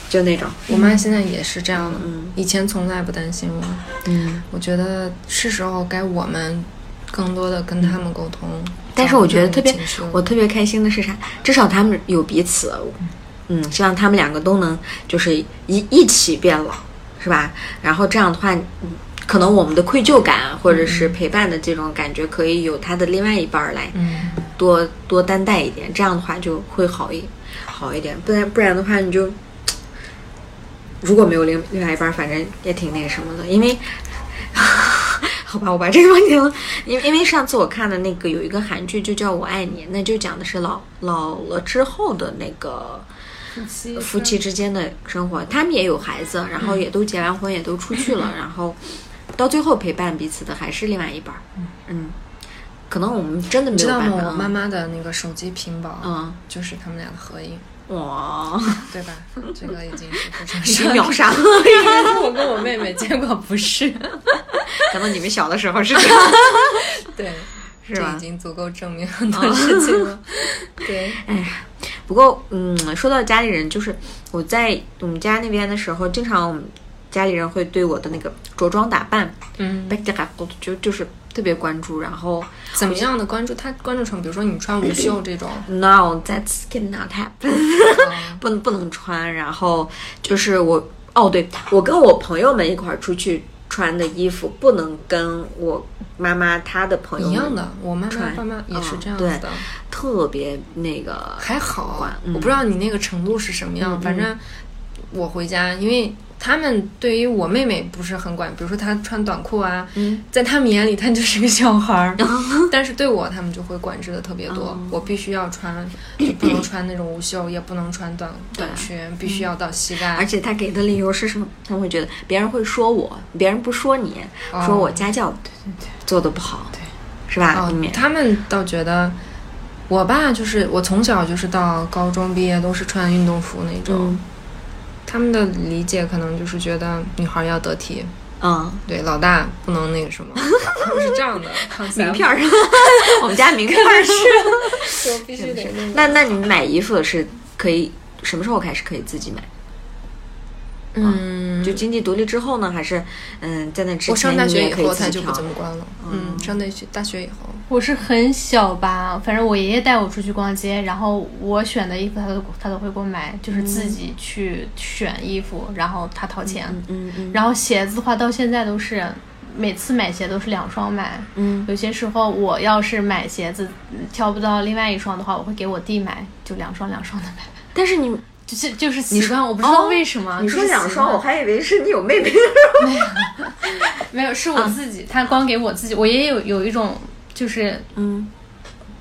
就那种，我妈现在也是这样的，嗯以前从来不担心我。嗯。我觉得是时候该我们更多的跟他们沟通。但是我觉得特别我特别开心的是啥？至少他们有彼此，嗯，希望他们两个都能就是一一起变老，是吧？然后这样的话，嗯可能我们的愧疚感或者是陪伴的这种感觉，可以有他的另外一半儿来嗯，多多担待一点，这样的话就会好一好一点。不然不然的话，你就如果没有另另外一半儿，反正也挺那什么的，因为。好吧，我把这个问题了，因为因为上次我看的那个有一个韩剧就叫《我爱你》，那就讲的是老老了之后的那个夫妻夫妻之间的生活，他们也有孩子，然后也都结完婚，也都出去了，然后到最后陪伴彼此的还是另外一半儿。嗯，可能我们真的没知道吗？有办法。我妈妈的那个手机屏保，嗯，就是他们俩的合影，哇，对吧？这个已经是非常 已经秒杀了。我跟我妹妹，结果不是，可能你们小的时候是这样，对，是吧已？经足够证明很多事情了。对，不过，嗯，说到家里人，就是我在我们家那边的时候，经常我们家里人会对我的那个着装打扮，嗯，就就是特别关注。然后怎么样的关注？他关注成，比如说你穿无袖这种，，no that's cannot happen，不能不能穿。然后就是我，哦，对我跟我朋友们一块儿出去穿的衣服，不能跟我妈妈她的朋友一样的。我妈妈穿爸妈也是嗯这样子对的，特别那个还好我不知道你那个程度是什么样，嗯反正我回家，因为他们对于我妹妹不是很管，比如说她穿短裤啊，嗯。在他们眼里她就是个小孩儿，但是对我他们就会管制的特别多，嗯我必须要穿，就不能穿那种无袖，也不能穿短短裙，必须要到膝盖，而且他给的理由是什么？他们会觉得别人会说我，别人不说你，说我家教做的不好，对，是吧？哦，他们倒觉得。我爸就是我从小就是到高中毕业都是穿运动服那种，嗯他们的理解可能就是觉得女孩要得体，嗯，对，老大不能那个什么，他们是这样的。名片儿，我们家名片儿是。我必须得那。那那你们买衣服是可以什么时候开始可以自己买？嗯，就经济独立之后呢，还是嗯在那之前我上大学以你也可以后他就不自己挑怎么关了。嗯，上大学大学以后，我是很小吧，反正我爷爷带我出去逛街，然后我选的衣服他都他都会给我买，就是自己去选衣服，然后他掏钱。嗯嗯然后鞋子的话，到现在都是每次买鞋都是两双买。嗯有些时候我要是买鞋子嗯挑不到另外一双的话，我会给我弟买，就两双两双的买。但是你就是就是习惯，我不知道为什么。你说两双，我还以为是你有妹妹。没有，是我自己，他光给我自己。我爷爷有有一种就是嗯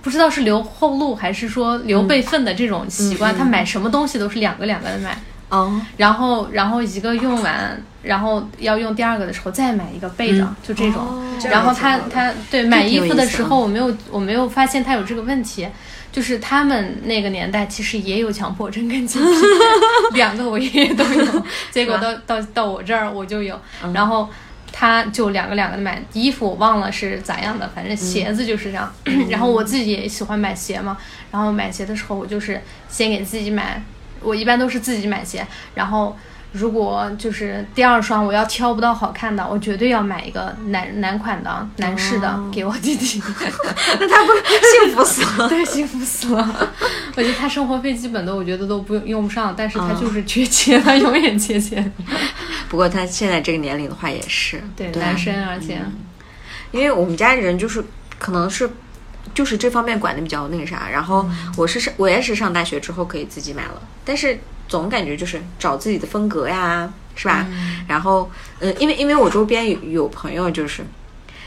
不知道是留后路还是说留备份的这种习惯，他买什么东西都是两个两个的买，哦然后然后一个用完，然后要用第二个的时候再买一个备着，就这种。然后他他对买衣服的时候，我没有我没有发现他有这个问题。就是他们那个年代其实也有强迫症跟洁癖，两个我爷爷都有，结果到到到我这儿我就有，然后他就两个两个的买衣服，我忘了是咋样的，反正鞋子就是这样。然后我自己也喜欢买鞋嘛，然后买鞋的时候我就是先给自己买，我一般都是自己买鞋，然后。如果就是第二双我要挑不到好看的，我绝对要买一个男男款的、男士的、给我弟弟。那他不幸福死了。对，幸福死了。我觉得他生活费基本的我觉得都不用用不上，但是他就是缺钱，他永远缺钱。不过他现在这个年龄的话也是对，对男生而且、因为我们家人就是可能是就是这方面管的比较那个啥，然后我是上我也是上大学之后可以自己买了，但是总感觉就是找自己的风格呀，是吧？然后嗯，因为因为我周边有有朋友就是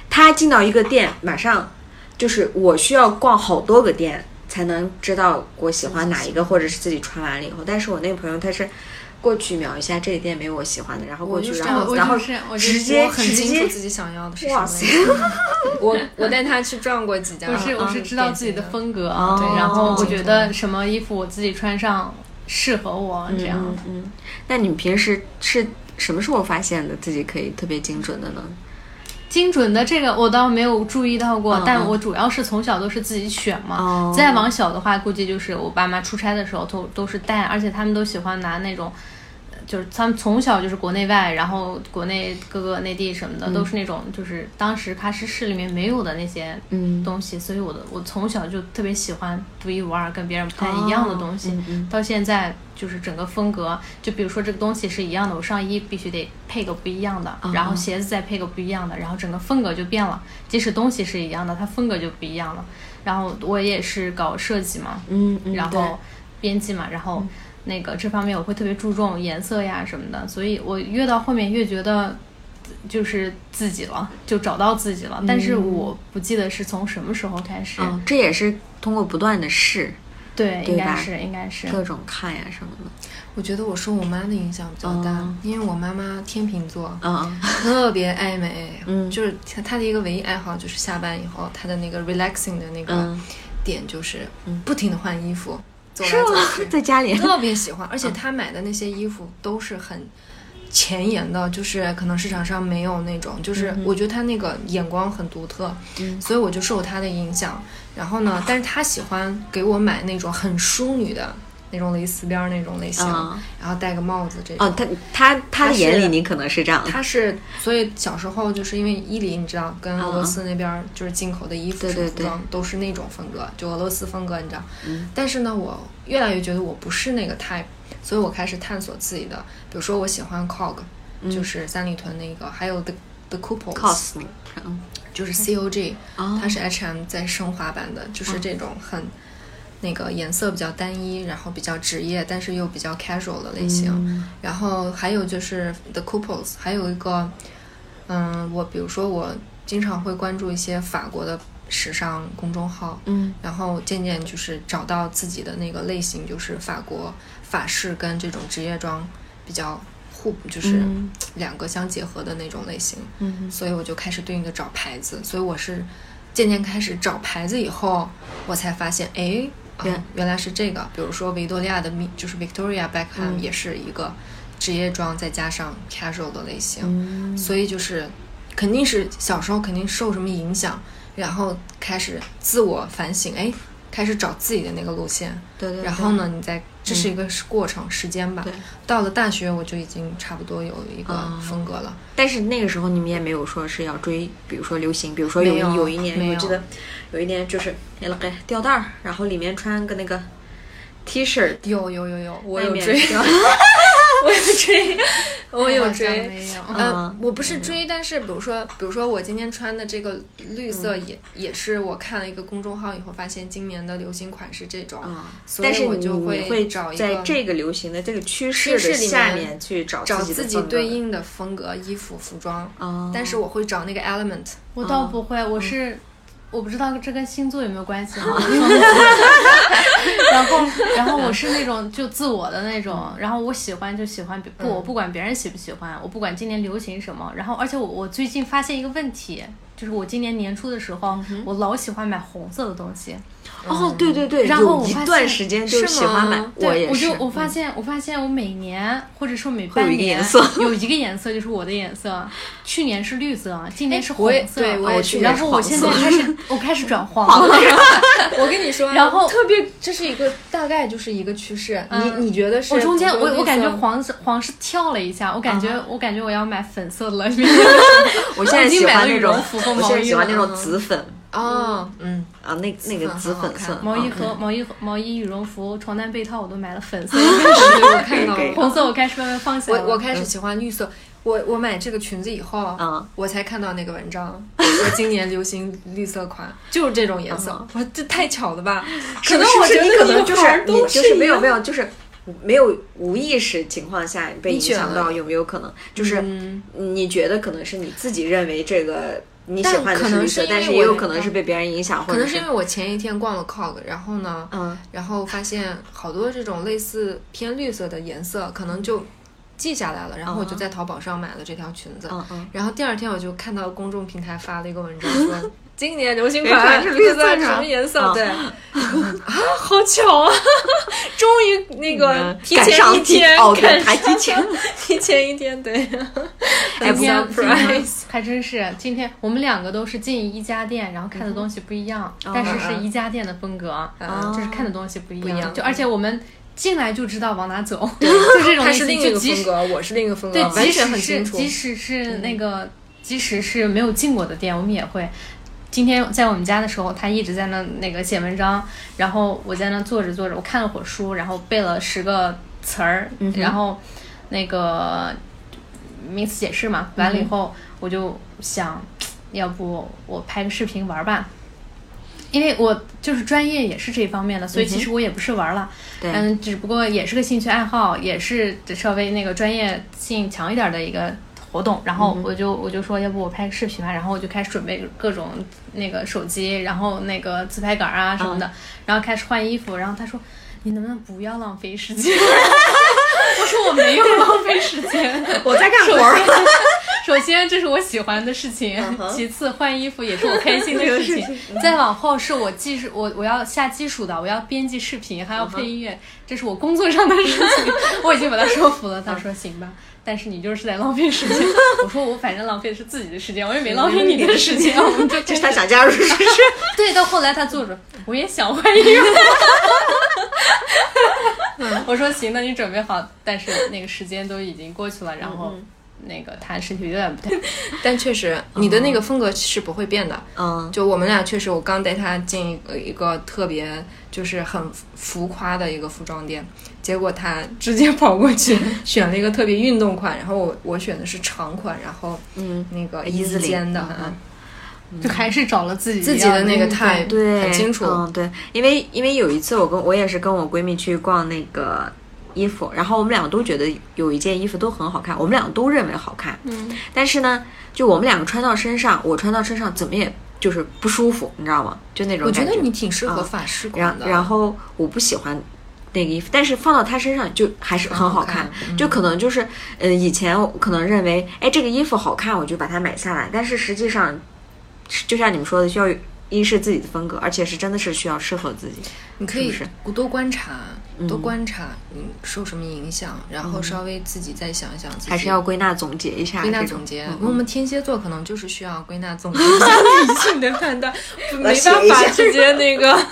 他进到一个店，马上就是我需要逛好多个店才能知道我喜欢哪一个，或者是自己穿完了以后，但是我那个朋友他是。过去瞄一下这个店没有我喜欢的，然后过去，我就是然后然后是我直接很直接清楚自己想要的是什么哇塞。我我带他去转过几家，我是我是嗯知道自己的风格，哦对，然后我哦觉得什么衣服我自己穿上适合我，这样。嗯嗯。那你平时是什么时候发现的自己可以特别精准的呢？精准的这个我倒没有注意到过，但我主要是从小都是自己选嘛。哦再往小的话，估计就是我爸妈出差的时候都都是带，而且他们都喜欢拿那种呃就是他们从小就是国内外，然后国内各个内地什么嗯的，都是那种就是当时喀什市里面没有的那些嗯东西，所以我的我从小就特别喜欢独一无二、跟别人不太一样的东西。哦嗯嗯到现在就是整个风格，就比如说这个东西是一样的，我上衣必须得配个不一样的，哦然后鞋子再配个不一样的，然后整个风格就变了。即使东西是一样的，它风格就不一样了。然后我也是搞设计嘛，嗯嗯，然后编辑嘛，然后那个这方面我会特别注重颜色呀什么的，所以我越到后面越觉得就是自己了，就找到自己了。但是我不记得是从什么时候开始，嗯，这也是通过不断的试，对，对应该是应该是，各种看呀什么的。我觉得我受我妈的影响比较大，哦因为我妈妈天秤座，嗯特别爱美，嗯就是她她的一个唯一爱好就是下班以后，她的那个 relaxing 的那个嗯，点就是不停的换衣服，走来是吗？走去，？在家里，特别喜欢，而且他买的那些衣服都是很前沿的，就是可能市场上没有那种，就是我觉得他那个眼光很独特，嗯。所以我就受他的影响。然后呢，但是他喜欢给我买那种很淑女的那种蕾丝边儿那种类型，嗯。然后戴个帽子这种。哦，他他他眼里你可能是这样的，他是，所以小时候就是因为伊犁，你知道，跟俄罗嗯。斯那边儿就是进口的衣服、对对服装都是那种风格，就俄罗斯风格，你知道。嗯。但是呢，我越来越觉得我不是那个 type，所以我开始探索自己的，比如说我喜欢 COG，、就是三里屯那个，还有 The The Couples，嗯。就是 COG，、哦。它是 H&M 在升华版的，就是这种很。那个颜色比较单一，然后比较职业，但是又比较 casual 的类型。嗯。然后还有就是 The Couples，还有一个，嗯，我比如说我经常会关注一些法国的时尚公众号，嗯。然后渐渐就是找到自己的那个类型，就是法国法式跟这种职业装比较互补，就是嗯。两个相结合的那种类型。嗯所以我就开始对应的找牌子，所以我是渐渐开始找牌子以后，我才发现，哎，啊原原来是这个。比如说维多利亚的米，就是 Victoria Beckham 嗯也是一个职业装再加上 casual 的类型，嗯所以就是肯定是小时候肯定受什么影响，然后开始自我反省，哎，开始找自己的那个路线。对对，然后呢，你再这是一个过程、时间吧对。到了大学，我就已经差不多有一个哦风格了。但是那个时候你们也没有说是要追，比如说流行，比如说有没有有一年我记得有一年就是那个吊带儿，然后里面穿个那个 T 恤，有有有有，我有追，吊 我有追，我有追。没有。呃嗯，我不是追，但是比如说，比如说我今天穿的这个绿色嗯也、也是我看了一个公众号以后发现今年的流行款是这种，啊，所以但是你我就你会找一个在这个流行的这个趋势下面面去找找自己的自己对应的风格、衣服、服装，哦但是我会找那个 element。我倒不会，我是我不知道这跟星座有没有关系哈。然后，然后我是那种就自我的那种，然后我喜欢就喜欢，不，我不管别人喜不喜欢，我不管今年流行什么。然后，而且我我最近发现一个问题，就是我今年年初的时候，我老喜欢买红色的东西。哦，对对对，然后有一段时间就是喜欢买是吗，对，也是，我就我发现，我发现我每年或者说每会有一个半年颜色有一个颜色就是我的颜色。去年是绿色，今年是红色。对我也是然后我现在开始，我开始转 黄了。我跟你说，然后特别，这是一个大概就是一个趋势。嗯你你觉得是？我中间我我感觉黄色黄是跳了一下，我感觉、我感觉我要买粉色的了。我现在喜欢那种绒服和我现在喜欢那种紫粉哦，嗯，啊，那那个紫粉色毛衣啊和毛衣毛衣、羽绒服、床单被套我都买了粉色，对，我看 到了。红色我开始慢慢放下。我我开始喜欢绿色。我我买这个裙子以后，嗯我才看到那个文章，说今年流行绿色款，就是这种颜色。我说这太巧了吧？可可能我觉是不是你可能就是你就是没有没有就是没有无意识情况下被影响到，有没有可能就是嗯你觉得可能是你自己认为这个你喜但欢的可能绿色，是因为但是也有可能是被别人影响，或者可能是因为我前一天逛了 COG，然后呢，嗯然后发现好多这种类似偏绿色的颜色，可能就记下来了，然后我就在淘宝上买了这条裙子。嗯嗯。然后第二天我就看到公众平台发了一个文章说。今年流行款款是绿色什么颜色？啊对，啊，好巧啊！终于那个嗯提前一天哦对赶还提前 提前一天，对，今天还真是，今天我们两个都是进一家店，然后看的东西不一样，但是是一家店的风格，哦就是看的东西不一样。就而且我们进来就知道往哪走，就这种。他是另一个风格，我是另一个风格，对，即使。是即使是那个，即使是没有进过的店，我们也会。今天在我们家的时候，他一直在那那个写文章，然后我在那坐着坐着，我看了会儿书，然后背了十个词儿，然后那个名词解释嘛，完了以后，我就想，要不我拍个视频玩儿吧。因为我就是专业也是这方面的，所以其实我也不是玩儿了，对。嗯，只不过也是个兴趣爱好，也是稍微那个专业性强一点的一个活动。然后我就我就说，要不我拍个视频吧，然后我就开始准备各种那个手机，然后那个自拍杆啊什么的，然后开始换衣服。然后他说：“你能不能不要浪费时间？” 我说：“我没有浪费时间，我在干活儿。首先，这是我喜欢的事情；其次，换衣服也是我开心的 事情；再往后，是我技术，我我要下基础的，我要编辑视频，还要配音乐，这是我工作上的事情。我已经把他说服了，他说行吧。但是你就是在浪费时间。我说我反正浪费的是自己的时间，我也没浪费你的时间。我们就这是他想加入是不是。对，到后来他坐着，我也想换衣服。我说行，那你准备好，但是那个时间都已经过去了，然后那个他身体有点不太，但确实，你的那个风格是不会变的。嗯，就我们俩确实，我刚带他进一个特别就是很浮夸的一个服装店，结果他直接跑过去 选了一个特别运动款，然后我我选的是长款，然后嗯。那个一字领肩的，就还是找了自己自己的那个 type 对，很清楚。嗯，对，因为因为有一次我跟我也是跟我闺蜜去逛那个衣服，然后我们两个都觉得有一件衣服都很好看，我们两个都认为好看，嗯，但是呢，就我们两个穿到身上，我穿到身上怎么也就是不舒服，你知道吗？就那种感我觉得你挺适合嗯法式然款的。然后我不喜欢那个衣服，但是放到他身上就还是很好看，好看就可能就是呃以前我可能认为哎这个衣服好看，我就把它买下来，但是实际上就像你们说的，需要一是自己的风格，而且是真的是需要适合自己。你可以是多观察，多嗯观察，嗯，受什么影响，然后稍微自己再想想自己。还是要归纳总结一下归纳总结。嗯我们天蝎座可能就是需要归纳总结 一下理性的判断，没办法直接那个。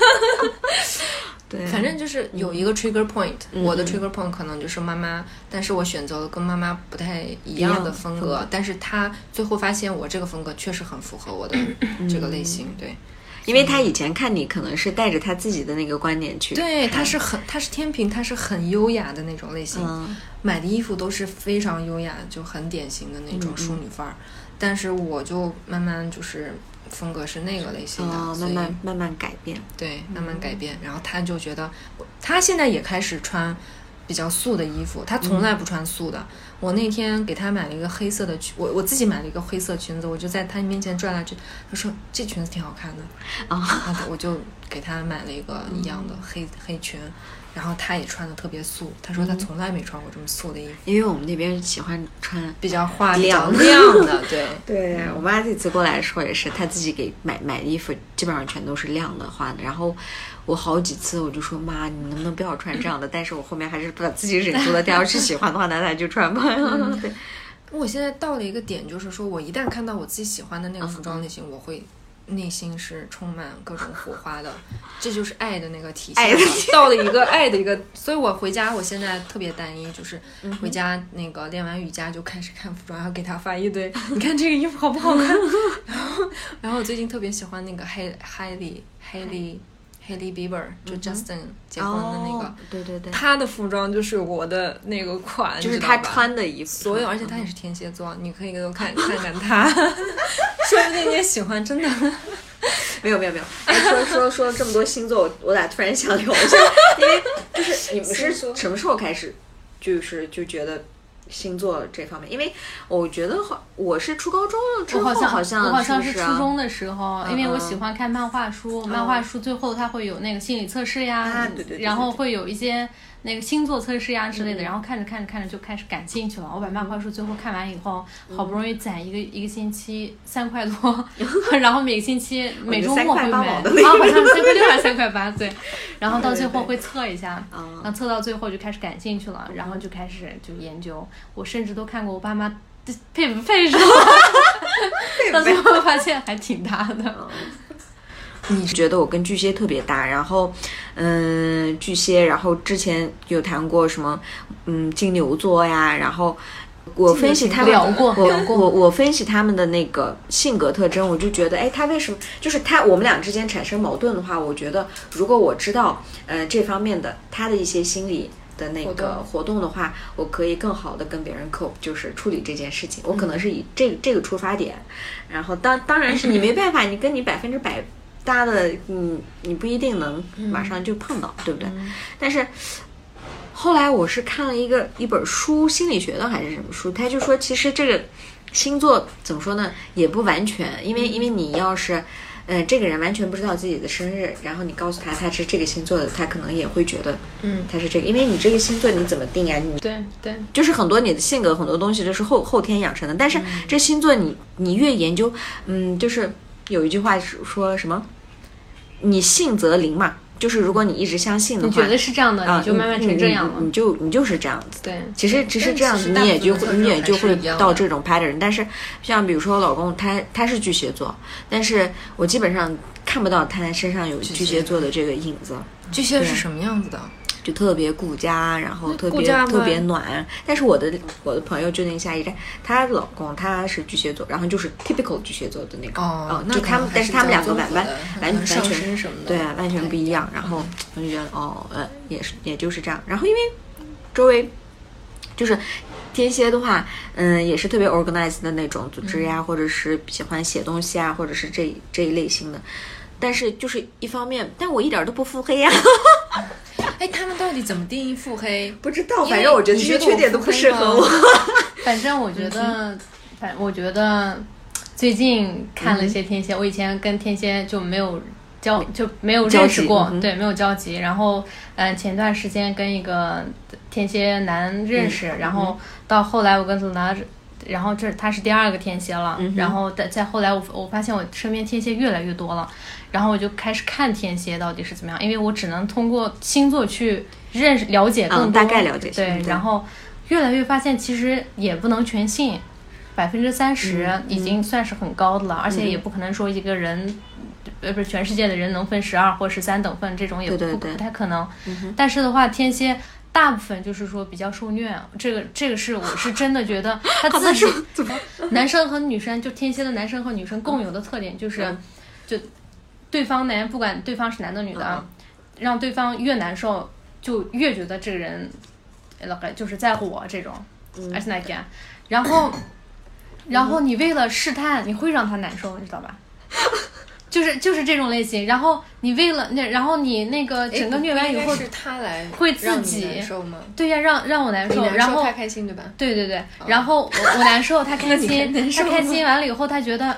对，反正就是有一个 trigger point，、我嗯的 trigger point 可能就是妈妈，但是我选择了跟妈妈不太一样的风格，一样的风格但是她最后发现我这个风格确实很符合我的 这个类型，对。因为他以前看你可能是带着他自己的那个观点去，对，他是很，他是天平，他是很优雅的那种类型，嗯。买的衣服都是非常优雅，就很典型的那嗯种淑女范儿。但是我就慢慢就是风格是那个类型的，哦，慢慢慢慢改变，对慢慢改变。然后他就觉得，他现在也开始穿比较素的衣服，她从来不穿素的。我那天给她买了一个黑色的裙，我我自己买了一个黑色裙子，我就在她面前转来转，她说这裙子挺好看的，啊然后我就给她买了一个一样的黑黑裙，然后他也穿的特别素，他说他从来没穿过这么素的衣服，因为我们那边喜欢穿比较花亮亮的，对。对我妈这次过来的时候也是，她自己给买买的衣服基本上全都是亮的花的。然后我好几次我就说妈，你能不能不要穿这样的？但是我后面还是把自己忍住了。她要是喜欢的话，那她就穿吧。对，我现在到了一个点，就是说我一旦看到我自己喜欢的那个服嗯装类型，我会内心是充满各种火花的，这就是爱的那个体现了。到了一个爱的一个，所以我回家我现在特别单一，就是嗯回家那个练完瑜伽就开始看服装，然后给他发一堆，你看这个衣服好不好看？然后，然后我最近特别喜欢那个 Haley Haley Haley Bieber，就 Justin 结婚的那个。对对对，他的服装就是我的那个款，就是她你知道吧穿的衣服，所有，而且他也是天蝎座，你可以给我看 看看他，说不定你也喜欢，真的。没有没有没有。哎，说说说了这么多星座，我我咋突然想聊一下，因为就是你们是 什么时候开始，就是就觉得。星座这方面，因为我觉得好，我是初高中了之后，我好像好像我好像是初中的时候，因为我嗯。喜欢看漫画书，漫画书最后它会有那个心理测试呀，啊对对对然后会有一些那个星座测试呀之类的，嗯然后看着看着看着就开始感兴趣了。我把漫画书最后看完以后，好不容易攒一个一个星期三块多，然后每个星期每周末会买，啊，好像是三块 六还是三块八，对，然后到最后会测一下，嗯然后测到最后就开始感兴趣了，然后就开始就研究，我甚至都看过我爸妈配不配是吧？到最后发现还挺搭的。你是觉得我跟巨蟹特别搭，然后，嗯，嗯巨蟹，然后之前有谈过什么嗯金牛座呀，然后我分析他们聊过我过我我分析他们的那个性格特征，我就觉得，哎，他为什么就是他我们俩之间产生矛盾的话，我觉得如果我知道呃这方面的他的一些心理。的那个活动的话，我可以更好的跟别人 cope，就是处理这件事情。我可能是以这这个出发点，然后当当然是你没办法，你跟你百分之百搭的，你你不一定能马上就碰到，对不对？但是后来我是看了一个一本书，心理学的还是什么书，他就说其实这个星座怎么说呢，也不完全，因为因为你要是。嗯，这个人完全不知道自己的生日，然后你告诉他他是这个星座的，他可能也会觉得，嗯，他是这个，因为你这个星座你怎么定啊？你对对，就是很多你的性格很多东西都是后后天养成的，但是这星座你你越研究，嗯，就是有一句话是说什么，你信则灵嘛，就是如果你一直相信的话，你觉得是这样的，啊，你就慢慢成这样了。你就你就是这样子。对，其实其实这样子你也就你也就会到这种 pattern，但是像比如说我老公他他是巨蟹座，但是我基本上看不到他身上有巨蟹座的这个影子。巨蟹是什么样子的？就特别顾家，然后特别特别暖。但是我的我的朋友就那个夏一站，她老公他是巨蟹座，然后就是 typical 巨蟹座的那个，哦就他们，但是他们两个完完完完全升什么的对啊，完全不一样。然后我就觉得哦，呃，也是也就是这样。然后因为周围就是天蝎的话，嗯，也是特别 organized 的那种组织呀，或者是喜欢写东西啊，或者是这这一类型的。但是就是一方面，但我一点都不腹黑呀、哎，他们到底怎么定义腹黑？不知道，反正我觉得这些缺点都不适合我。反正我觉得，反我觉得最近看了一些天蝎，我以前跟天蝎就没有交就没有认识过嗯，对，没有交集。然后，嗯，前段时间跟一个天蝎男认识，然后到后来我跟祖达。然后这他是第二个天蝎了，然后再再后来我我发现我身边天蝎越来越多了，然后我就开始看天蝎到底是怎么样，因为我只能通过星座去认识了解更多，嗯大概了解对，然后越来越发现其实也不能全信，百分之三十嗯已经算是很高的了，而且也不可能说一个人。呃，不是全世界的人能分十二或十三等份，这种也不不太可能。但是的话，天蝎大部分就是说比较受虐，这个这个是我是真的觉得 他自己 男生和女生就天蝎的男生和女生共有的特点就是，嗯。就对方男不管对方是男的女的，啊，让对方越难受，就越觉得这个人，呃，就是在乎我这种，而且那个，然后，然后你为了试探，你会让他难受，你知道吧？就是就是这种类型，然后你为了那，然后你那个整个虐完以后，是他来会自己难受吗？对呀，让让我难受，然后他开心对吧？对对对，然后我我难受，他 开心，他开心完了以后，他觉得，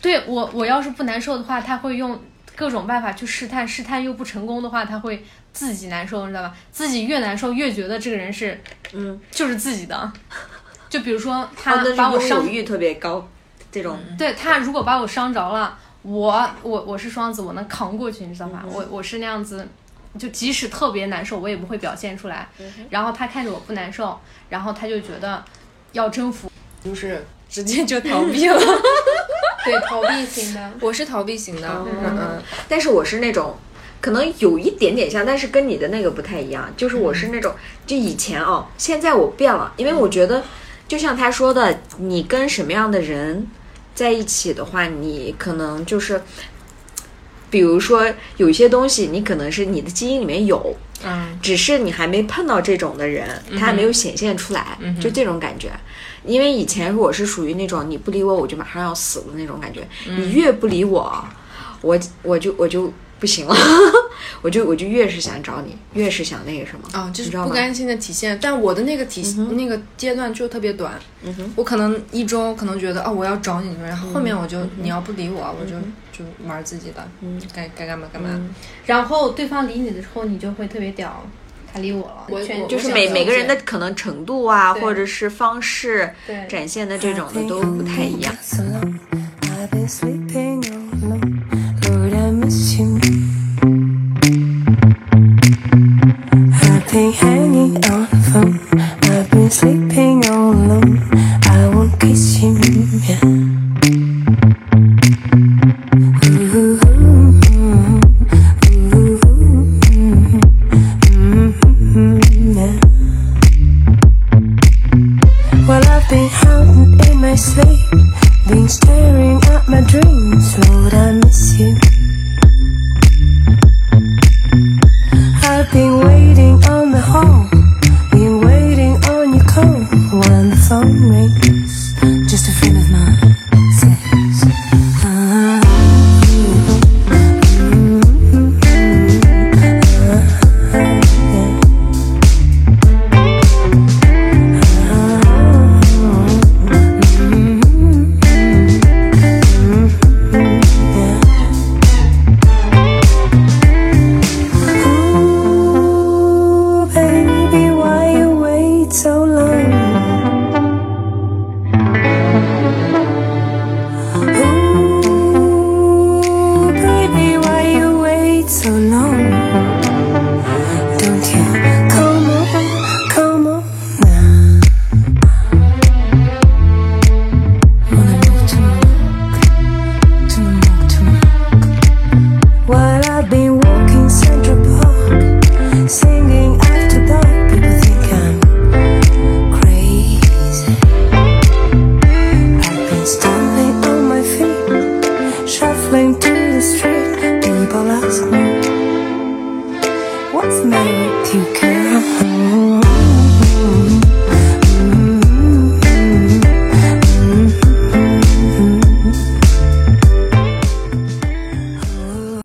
对我我要是不难受的话，他会用各种办法去试探，试探又不成功的话，他会自己难受，你知道吧？自己越难受，越觉得这个人是，嗯，就是自己的。就比如说哦他把我伤拥有，欲特别高，这种对他如果把我伤着了，我我我是双子，我能扛过去，你知道吗？我我是那样子。就即使特别难受，我也不会表现出来。然后他看着我不难受，然后他就觉得要征服就是直接就逃避了。对逃避型的。我是逃避型的，嗯嗯，但是我是那种，可能有一点点像，但是跟你的那个不太一样。就是我是那种，就以前哦，现在我变了，因为我觉得，就像他说的，你跟什么样的人在一起的话，你可能就是，比如说有一些东西，你可能是你的基因里面有，嗯，只是你还没碰到这种的人，他还没有显现出来，就这种感觉。因为以前我是属于那种你不理我，我就马上要死的那种感觉。你越不理我，我我就我就不行了，我就我就越是想找你，越是想那个什么。哦，就是？不甘心的体现。但我的那个体、那个阶段就特别短，嗯，我可能一周可能觉得哦，我要找你，然后后面我就、你要不理我，我就就玩自己的，嗯该该干嘛干嘛。然后对方理你的时候，你就会特别屌，他理我了，我就是每每个人的可能程度啊，或者是方式对展现的这种的都不太一样。Been hanging on the phone. I've been sleeping all alone. I won't kiss you. Yeah.